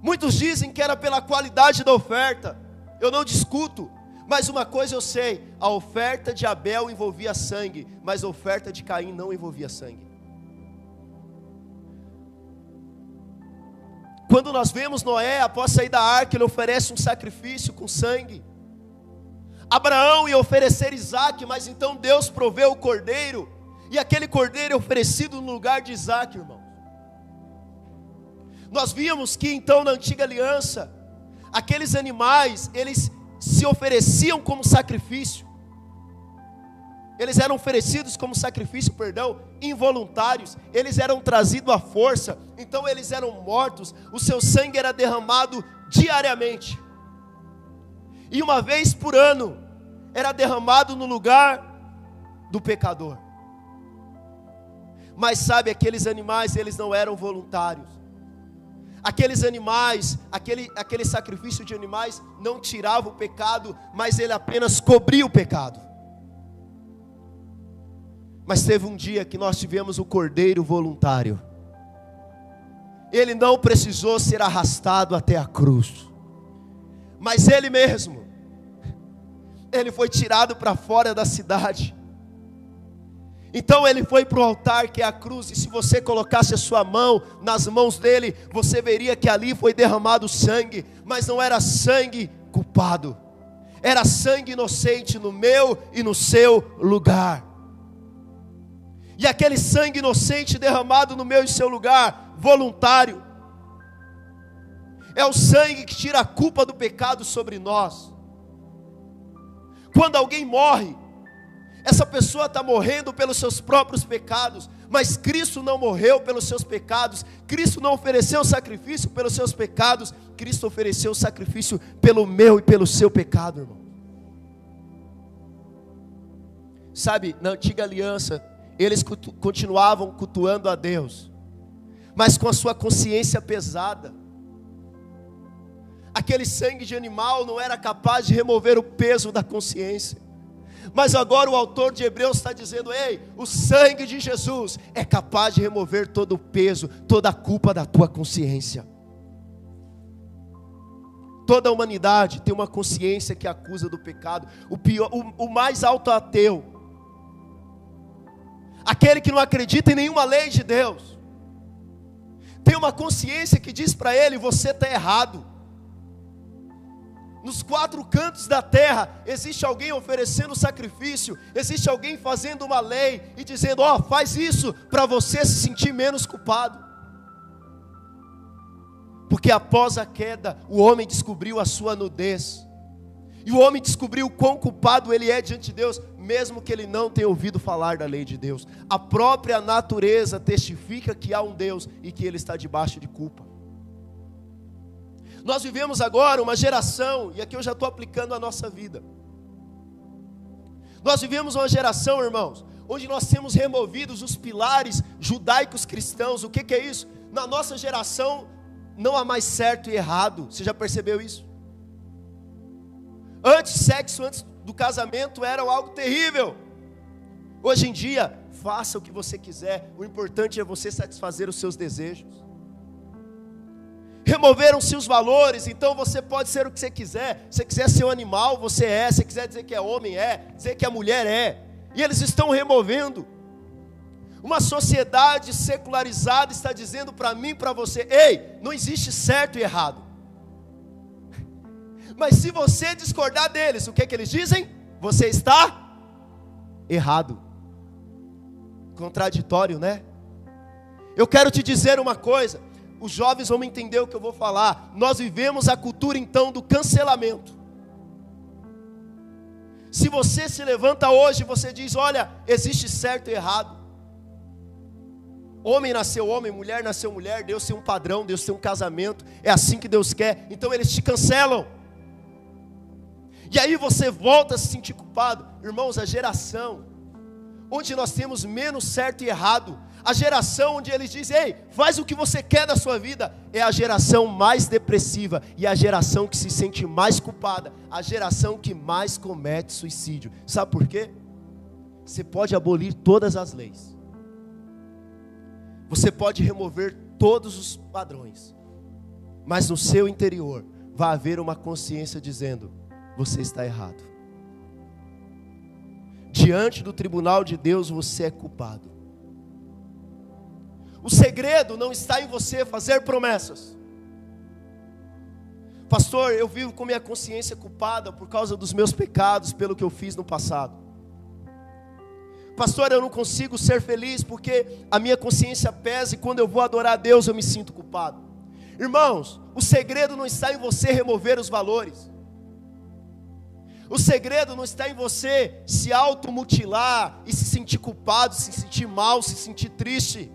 Muitos dizem que era pela qualidade da oferta. Eu não discuto, mas uma coisa eu sei: a oferta de Abel envolvia sangue, mas a oferta de Caim não envolvia sangue. Quando nós vemos Noé, após sair da arca, ele oferece um sacrifício com sangue. Abraão ia oferecer Isaac, mas então Deus proveu o cordeiro, e aquele cordeiro é oferecido no lugar de Isaac, irmão. Nós vimos que então na antiga aliança, aqueles animais, eles se ofereciam como sacrifício. Eles eram oferecidos como sacrifício, perdão, involuntários. Eles eram trazidos à força, então eles eram mortos. O seu sangue era derramado diariamente e uma vez por ano era derramado no lugar do pecador. Mas sabe, aqueles animais, eles não eram voluntários. Aqueles animais, aquele, aquele sacrifício de animais não tirava o pecado, mas ele apenas cobria o pecado. Mas teve um dia que nós tivemos o cordeiro voluntário. Ele não precisou ser arrastado até a cruz mas ele mesmo, ele foi tirado para fora da cidade. Então ele foi para o altar que é a cruz, e se você colocasse a sua mão nas mãos dele, você veria que ali foi derramado sangue, mas não era sangue culpado, era sangue inocente no meu e no seu lugar. E aquele sangue inocente derramado no meu e seu lugar, voluntário, é o sangue que tira a culpa do pecado sobre nós. Quando alguém morre, essa pessoa está morrendo pelos seus próprios pecados, mas Cristo não morreu pelos seus pecados, Cristo não ofereceu sacrifício pelos seus pecados, Cristo ofereceu sacrifício pelo meu e pelo seu pecado, irmão. Sabe, na antiga aliança, eles continuavam cultuando a Deus, mas com a sua consciência pesada. Aquele sangue de animal não era capaz de remover o peso da consciência. Mas agora o autor de Hebreus está dizendo: ei, o sangue de Jesus é capaz de remover todo o peso, toda a culpa da tua consciência. Toda a humanidade tem uma consciência que acusa do pecado. O, pior, o, o mais alto ateu, aquele que não acredita em nenhuma lei de Deus, tem uma consciência que diz para ele: você está errado nos quatro cantos da terra, existe alguém oferecendo sacrifício, existe alguém fazendo uma lei e dizendo: Ó, oh, faz isso para você se sentir menos culpado. Porque após a queda, o homem descobriu a sua nudez, e o homem descobriu quão culpado ele é diante de Deus, mesmo que ele não tenha ouvido falar da lei de Deus. A própria natureza testifica que há um Deus e que ele está debaixo de culpa. Nós vivemos agora uma geração, e aqui eu já estou aplicando a nossa vida. Nós vivemos uma geração, irmãos, onde nós temos removidos os pilares judaicos cristãos. O que, que é isso? Na nossa geração não há mais certo e errado. Você já percebeu isso? Antes, sexo antes do casamento era algo terrível. Hoje em dia, faça o que você quiser. O importante é você satisfazer os seus desejos removeram-se os valores, então você pode ser o que você quiser. Se quiser ser um animal, você é. Se quiser dizer que é homem, é. Dizer que é mulher, é. E eles estão removendo. Uma sociedade secularizada está dizendo para mim, para você: ei, não existe certo e errado. Mas se você discordar deles, o que, é que eles dizem? Você está errado. Contraditório, né? Eu quero te dizer uma coisa: os jovens vão entender o que eu vou falar. Nós vivemos a cultura então do cancelamento. Se você se levanta hoje você diz: Olha, existe certo e errado. Homem nasceu homem, mulher nasceu mulher, Deus tem um padrão, Deus tem um casamento, é assim que Deus quer, então eles te cancelam. E aí você volta a se sentir culpado. Irmãos, a geração onde nós temos menos certo e errado a geração onde eles dizem, ei, faz o que você quer da sua vida, é a geração mais depressiva e a geração que se sente mais culpada, a geração que mais comete suicídio. Sabe por quê? Você pode abolir todas as leis, você pode remover todos os padrões, mas no seu interior vai haver uma consciência dizendo: você está errado. Diante do tribunal de Deus você é culpado. O segredo não está em você fazer promessas. Pastor, eu vivo com minha consciência culpada por causa dos meus pecados, pelo que eu fiz no passado. Pastor, eu não consigo ser feliz porque a minha consciência pesa e quando eu vou adorar a Deus eu me sinto culpado. Irmãos, o segredo não está em você remover os valores. O segredo não está em você se automutilar e se sentir culpado, se sentir mal, se sentir triste.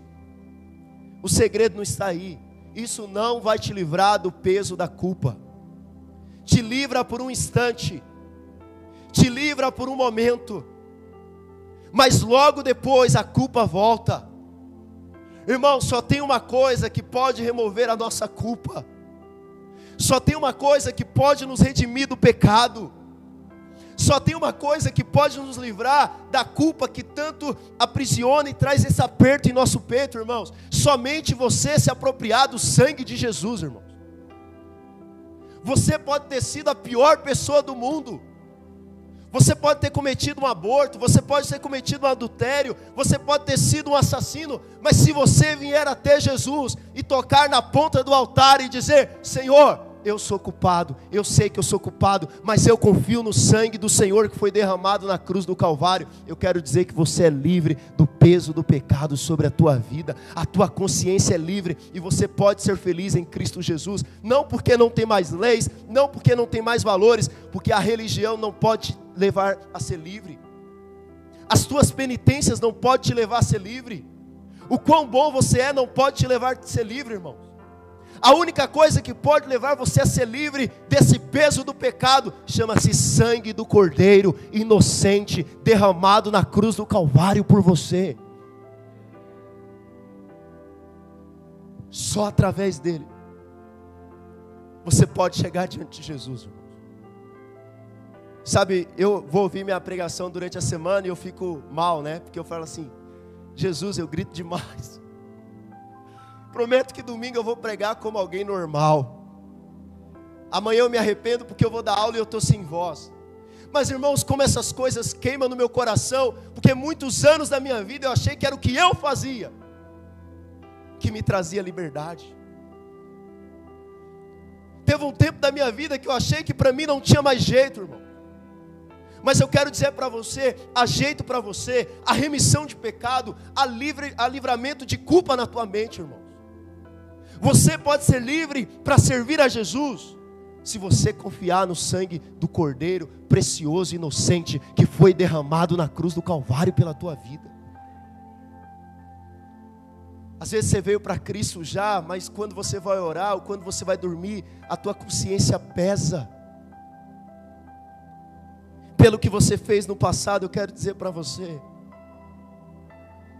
O segredo não está aí. Isso não vai te livrar do peso da culpa. Te livra por um instante. Te livra por um momento. Mas logo depois a culpa volta. Irmão, só tem uma coisa que pode remover a nossa culpa. Só tem uma coisa que pode nos redimir do pecado. Só tem uma coisa que pode nos livrar da culpa que tanto aprisiona e traz esse aperto em nosso peito, irmãos. Somente você se apropriar do sangue de Jesus, irmãos. Você pode ter sido a pior pessoa do mundo. Você pode ter cometido um aborto, você pode ter cometido um adultério, você pode ter sido um assassino, mas se você vier até Jesus e tocar na ponta do altar e dizer: Senhor, eu sou culpado, eu sei que eu sou culpado, mas eu confio no sangue do Senhor que foi derramado na cruz do Calvário. Eu quero dizer que você é livre do peso do pecado sobre a tua vida, a tua consciência é livre e você pode ser feliz em Cristo Jesus, não porque não tem mais leis, não porque não tem mais valores, porque a religião não pode te levar a ser livre, as tuas penitências não podem te levar a ser livre, o quão bom você é não pode te levar a ser livre, irmão. A única coisa que pode levar você a ser livre desse peso do pecado chama-se sangue do Cordeiro inocente derramado na cruz do Calvário por você. Só através dele você pode chegar diante de Jesus. Sabe, eu vou ouvir minha pregação durante a semana e eu fico mal, né? Porque eu falo assim: Jesus, eu grito demais. Prometo que domingo eu vou pregar como alguém normal. Amanhã eu me arrependo porque eu vou dar aula e eu estou sem voz. Mas irmãos, como essas coisas queimam no meu coração, porque muitos anos da minha vida eu achei que era o que eu fazia que me trazia liberdade. Teve um tempo da minha vida que eu achei que para mim não tinha mais jeito, irmão. Mas eu quero dizer para você, há jeito para você, a remissão de pecado, a, livre, a livramento de culpa na tua mente, irmão. Você pode ser livre para servir a Jesus, se você confiar no sangue do Cordeiro precioso e inocente que foi derramado na cruz do Calvário pela tua vida. Às vezes você veio para Cristo já, mas quando você vai orar ou quando você vai dormir, a tua consciência pesa. Pelo que você fez no passado, eu quero dizer para você: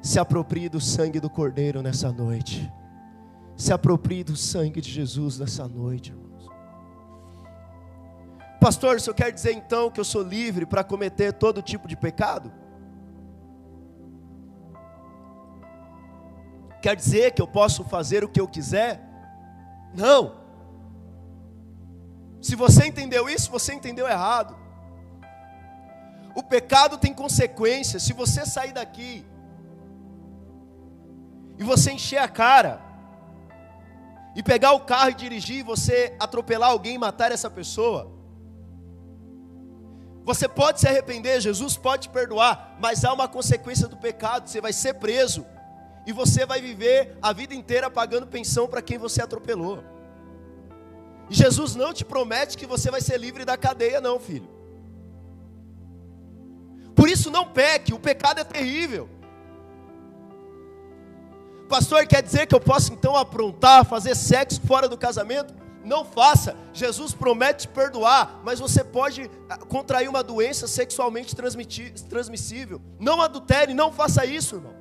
se aproprie do sangue do Cordeiro nessa noite. Se aproprie do sangue de Jesus nessa noite, irmãos. Pastor, o senhor quer dizer então que eu sou livre para cometer todo tipo de pecado? Quer dizer que eu posso fazer o que eu quiser? Não. Se você entendeu isso, você entendeu errado. O pecado tem consequências. Se você sair daqui e você encher a cara, e pegar o carro e dirigir, você atropelar alguém e matar essa pessoa. Você pode se arrepender, Jesus pode perdoar, mas há uma consequência do pecado, você vai ser preso e você vai viver a vida inteira pagando pensão para quem você atropelou. E Jesus não te promete que você vai ser livre da cadeia, não, filho. Por isso não peque, o pecado é terrível. Pastor, quer dizer que eu posso então aprontar, fazer sexo fora do casamento? Não faça. Jesus promete perdoar, mas você pode ah, contrair uma doença sexualmente transmissível. Não adultere, não faça isso, irmão.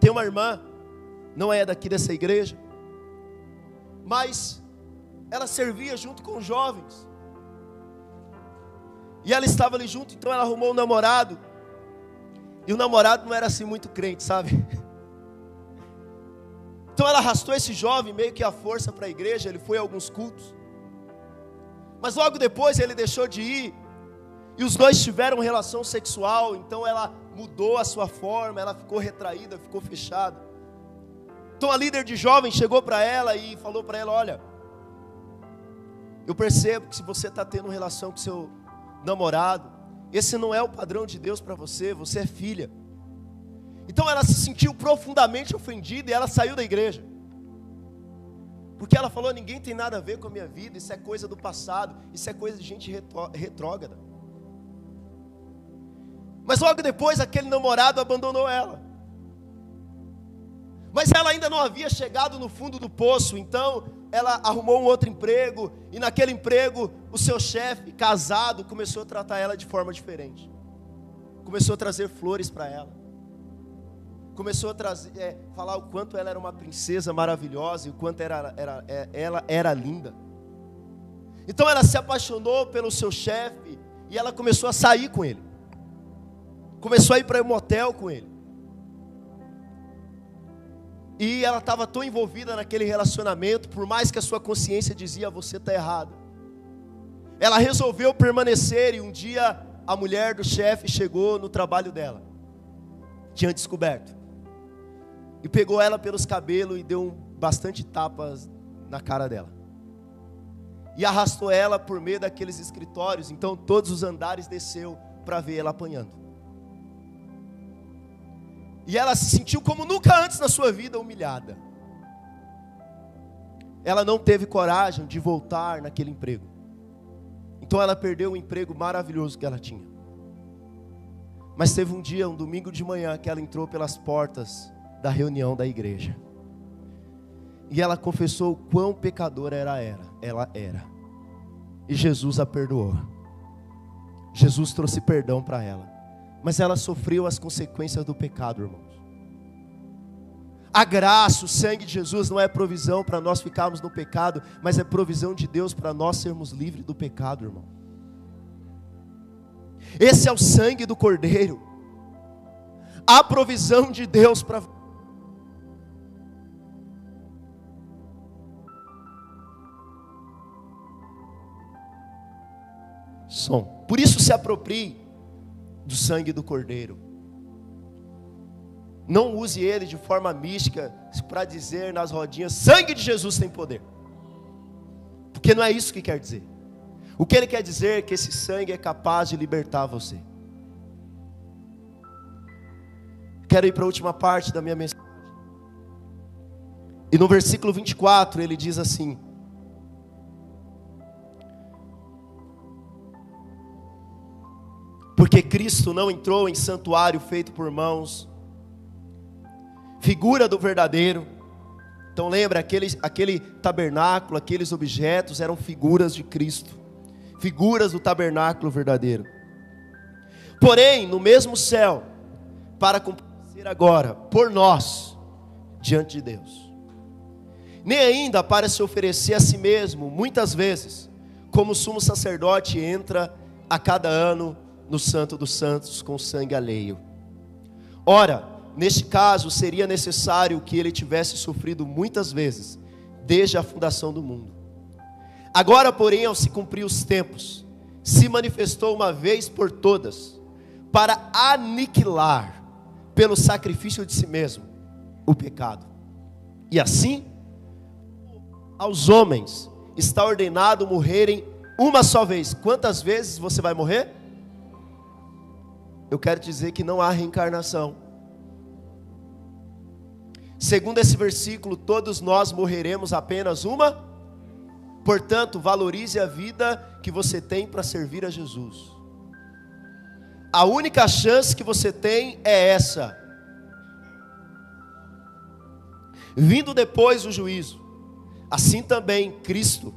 Tem uma irmã, não é daqui dessa igreja, mas ela servia junto com jovens. E ela estava ali junto, então ela arrumou um namorado. E o namorado não era assim muito crente, sabe? Então ela arrastou esse jovem meio que à força para a igreja, ele foi a alguns cultos. Mas logo depois ele deixou de ir. E os dois tiveram relação sexual, então ela mudou a sua forma, ela ficou retraída, ficou fechada. Então a líder de jovens chegou para ela e falou para ela: Olha, eu percebo que se você está tendo relação com seu namorado, esse não é o padrão de Deus para você, você é filha. Então ela se sentiu profundamente ofendida e ela saiu da igreja. Porque ela falou: ninguém tem nada a ver com a minha vida, isso é coisa do passado, isso é coisa de gente retrógrada. Mas logo depois aquele namorado abandonou ela. Mas ela ainda não havia chegado no fundo do poço, então ela arrumou um outro emprego, e naquele emprego, o seu chefe, casado, começou a tratar ela de forma diferente. Começou a trazer flores para ela. Começou a trazer, é, falar o quanto ela era uma princesa maravilhosa e o quanto era, era, é, ela era linda. Então ela se apaixonou pelo seu chefe e ela começou a sair com ele. Começou a ir para um motel com ele. E ela estava tão envolvida naquele relacionamento, por mais que a sua consciência dizia: você está errado. ela resolveu permanecer e um dia a mulher do chefe chegou no trabalho dela, tinha descoberto, e pegou ela pelos cabelos e deu bastante tapas na cara dela. E arrastou ela por meio daqueles escritórios, então todos os andares desceu para ver ela apanhando. E ela se sentiu como nunca antes na sua vida humilhada. Ela não teve coragem de voltar naquele emprego. Então ela perdeu o emprego maravilhoso que ela tinha. Mas teve um dia, um domingo de manhã, que ela entrou pelas portas da reunião da igreja. E ela confessou o quão pecadora ela era. Ela era. E Jesus a perdoou. Jesus trouxe perdão para ela. Mas ela sofreu as consequências do pecado, irmãos. A graça, o sangue de Jesus não é provisão para nós ficarmos no pecado, mas é provisão de Deus para nós sermos livres do pecado, irmão. Esse é o sangue do Cordeiro. A provisão de Deus para som. Por isso se aproprie do sangue do Cordeiro. Não use ele de forma mística para dizer nas rodinhas: sangue de Jesus tem poder. Porque não é isso que quer dizer. O que ele quer dizer é que esse sangue é capaz de libertar você. Quero ir para a última parte da minha mensagem. E no versículo 24 ele diz assim: Porque Cristo não entrou em santuário feito por mãos, figura do verdadeiro. Então lembra, aquele, aquele tabernáculo, aqueles objetos eram figuras de Cristo, figuras do tabernáculo verdadeiro. Porém, no mesmo céu, para comparecer agora por nós diante de Deus. Nem ainda para se oferecer a si mesmo, muitas vezes, como sumo sacerdote entra a cada ano no Santo dos Santos com sangue alheio. Ora, Neste caso, seria necessário que ele tivesse sofrido muitas vezes, desde a fundação do mundo. Agora, porém, ao se cumprir os tempos, se manifestou uma vez por todas, para aniquilar, pelo sacrifício de si mesmo, o pecado. E assim, aos homens está ordenado morrerem uma só vez. Quantas vezes você vai morrer? Eu quero dizer que não há reencarnação. Segundo esse versículo, todos nós morreremos apenas uma. Portanto, valorize a vida que você tem para servir a Jesus. A única chance que você tem é essa. Vindo depois o juízo, assim também Cristo,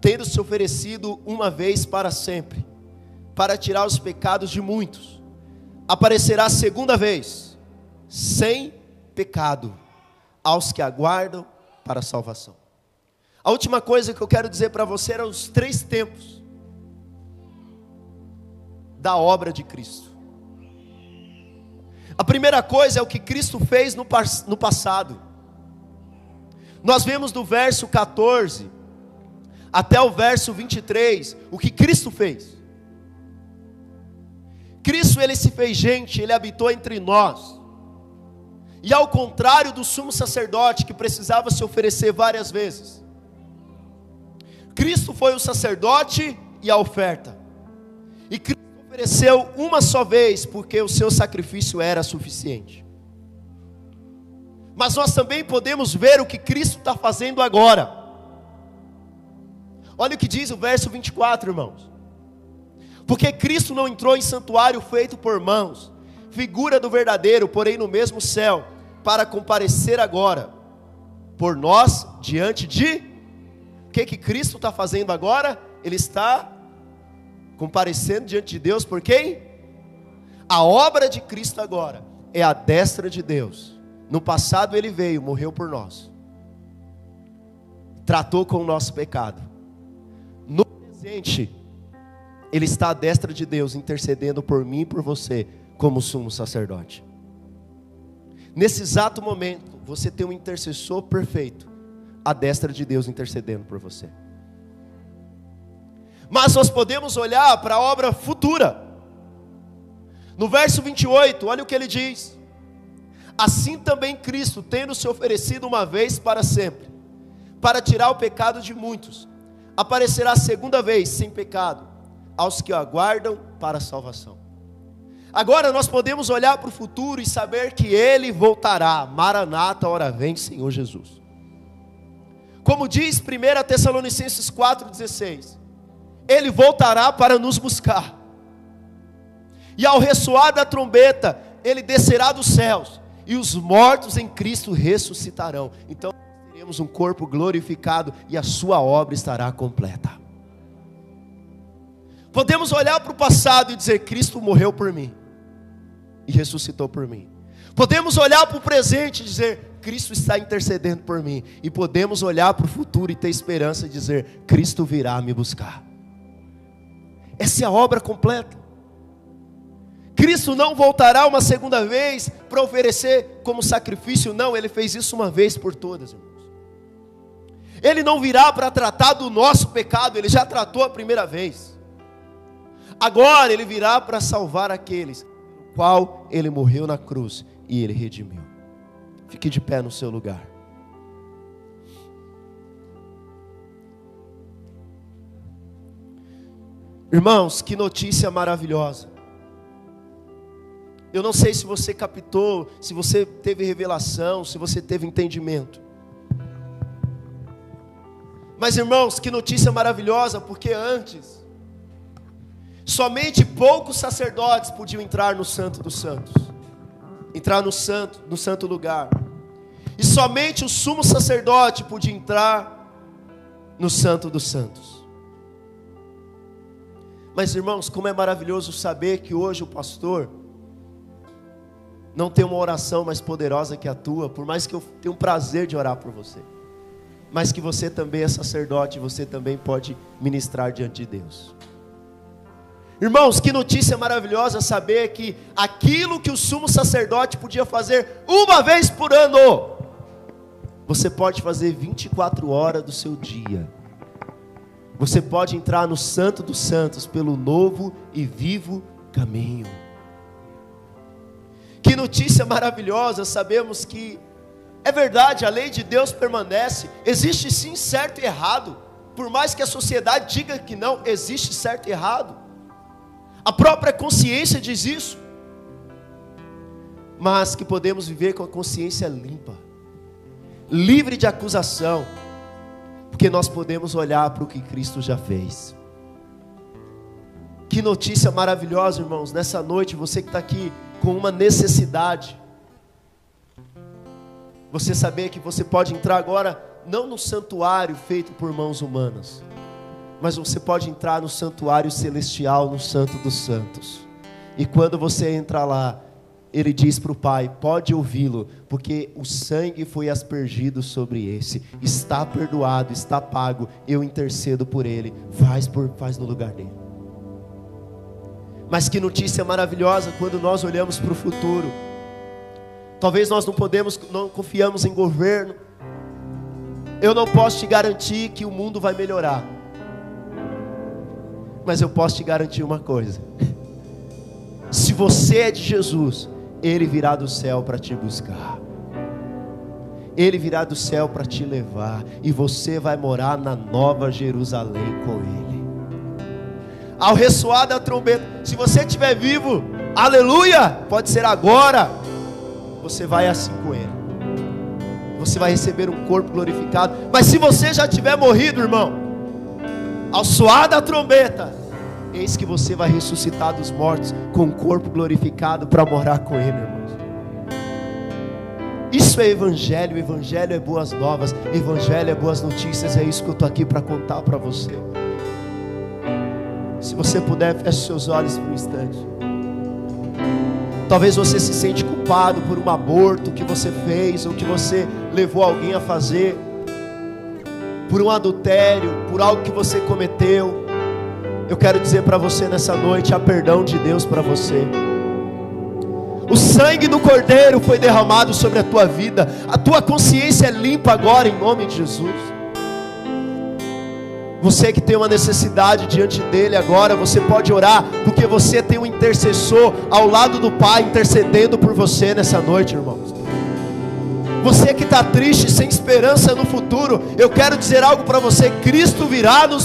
tendo se oferecido uma vez para sempre, para tirar os pecados de muitos, aparecerá segunda vez, sem pecado aos que aguardam para a salvação. A última coisa que eu quero dizer para você eram os três tempos da obra de Cristo. A primeira coisa é o que Cristo fez no, no passado. Nós vemos do verso 14 até o verso 23 o que Cristo fez. Cristo ele se fez gente, ele habitou entre nós. E ao contrário do sumo sacerdote que precisava se oferecer várias vezes, Cristo foi o sacerdote e a oferta. E Cristo ofereceu uma só vez, porque o seu sacrifício era suficiente. Mas nós também podemos ver o que Cristo está fazendo agora. Olha o que diz o verso 24, irmãos. Porque Cristo não entrou em santuário feito por mãos, figura do verdadeiro, porém no mesmo céu para comparecer agora por nós diante de o que que Cristo está fazendo agora? Ele está comparecendo diante de Deus por quem? A obra de Cristo agora é a destra de Deus. No passado ele veio, morreu por nós, tratou com o nosso pecado. No presente, ele está à destra de Deus, intercedendo por mim e por você, como sumo sacerdote. Nesse exato momento, você tem um intercessor perfeito, a destra de Deus intercedendo por você. Mas nós podemos olhar para a obra futura. No verso 28, olha o que ele diz: Assim também Cristo, tendo se oferecido uma vez para sempre, para tirar o pecado de muitos, aparecerá segunda vez sem pecado aos que o aguardam para a salvação. Agora nós podemos olhar para o futuro e saber que ele voltará. Maranata, hora vem, Senhor Jesus. Como diz 1 Tessalonicenses 4,16: Ele voltará para nos buscar. E ao ressoar da trombeta, ele descerá dos céus, e os mortos em Cristo ressuscitarão. Então teremos um corpo glorificado e a sua obra estará completa. Podemos olhar para o passado e dizer: Cristo morreu por mim e ressuscitou por mim. Podemos olhar para o presente e dizer: Cristo está intercedendo por mim. E podemos olhar para o futuro e ter esperança e dizer: Cristo virá me buscar. Essa é a obra completa. Cristo não voltará uma segunda vez para oferecer como sacrifício, não, ele fez isso uma vez por todas, irmãos. Ele não virá para tratar do nosso pecado, ele já tratou a primeira vez. Agora ele virá para salvar aqueles qual ele morreu na cruz e ele redimiu. Fique de pé no seu lugar. Irmãos, que notícia maravilhosa. Eu não sei se você captou, se você teve revelação, se você teve entendimento. Mas irmãos, que notícia maravilhosa, porque antes Somente poucos sacerdotes podiam entrar no Santo dos Santos, entrar no santo, no santo lugar. E somente o sumo sacerdote podia entrar no Santo dos Santos. Mas irmãos, como é maravilhoso saber que hoje o pastor não tem uma oração mais poderosa que a tua, por mais que eu tenha um prazer de orar por você. Mas que você também é sacerdote, você também pode ministrar diante de Deus. Irmãos, que notícia maravilhosa saber que aquilo que o sumo sacerdote podia fazer uma vez por ano, você pode fazer 24 horas do seu dia. Você pode entrar no Santo dos Santos pelo novo e vivo caminho. Que notícia maravilhosa, sabemos que é verdade, a lei de Deus permanece, existe sim certo e errado, por mais que a sociedade diga que não, existe certo e errado. A própria consciência diz isso. Mas que podemos viver com a consciência limpa, livre de acusação, porque nós podemos olhar para o que Cristo já fez. Que notícia maravilhosa, irmãos, nessa noite, você que está aqui com uma necessidade, você saber que você pode entrar agora, não no santuário feito por mãos humanas, mas você pode entrar no santuário celestial, no Santo dos Santos. E quando você entra lá, ele diz para o Pai: pode ouvi-lo, porque o sangue foi aspergido sobre esse, está perdoado, está pago, eu intercedo por ele, faz, por, faz no lugar dele. Mas que notícia maravilhosa quando nós olhamos para o futuro. Talvez nós não podemos, não confiamos em governo. Eu não posso te garantir que o mundo vai melhorar. Mas eu posso te garantir uma coisa: se você é de Jesus, Ele virá do céu para te buscar. Ele virá do céu para te levar, e você vai morar na nova Jerusalém com Ele. Ao ressoar da trombeta, se você estiver vivo, aleluia, pode ser agora, você vai assim com Ele. Você vai receber um corpo glorificado. Mas se você já tiver morrido, irmão, ao soar da trombeta, eis que você vai ressuscitar dos mortos com o corpo glorificado para morar com Ele, irmãos. Isso é evangelho, evangelho é boas novas, evangelho é boas notícias, é isso que eu estou aqui para contar para você. Se você puder, feche seus olhos por um instante. Talvez você se sente culpado por um aborto que você fez ou que você levou alguém a fazer por um adultério, por algo que você cometeu. Eu quero dizer para você nessa noite: há perdão de Deus para você. O sangue do Cordeiro foi derramado sobre a tua vida, a tua consciência é limpa agora em nome de Jesus. Você que tem uma necessidade diante dele agora, você pode orar, porque você tem um intercessor ao lado do Pai intercedendo por você nessa noite, irmãos. Você que está triste, sem esperança no futuro, eu quero dizer algo para você: Cristo virá nos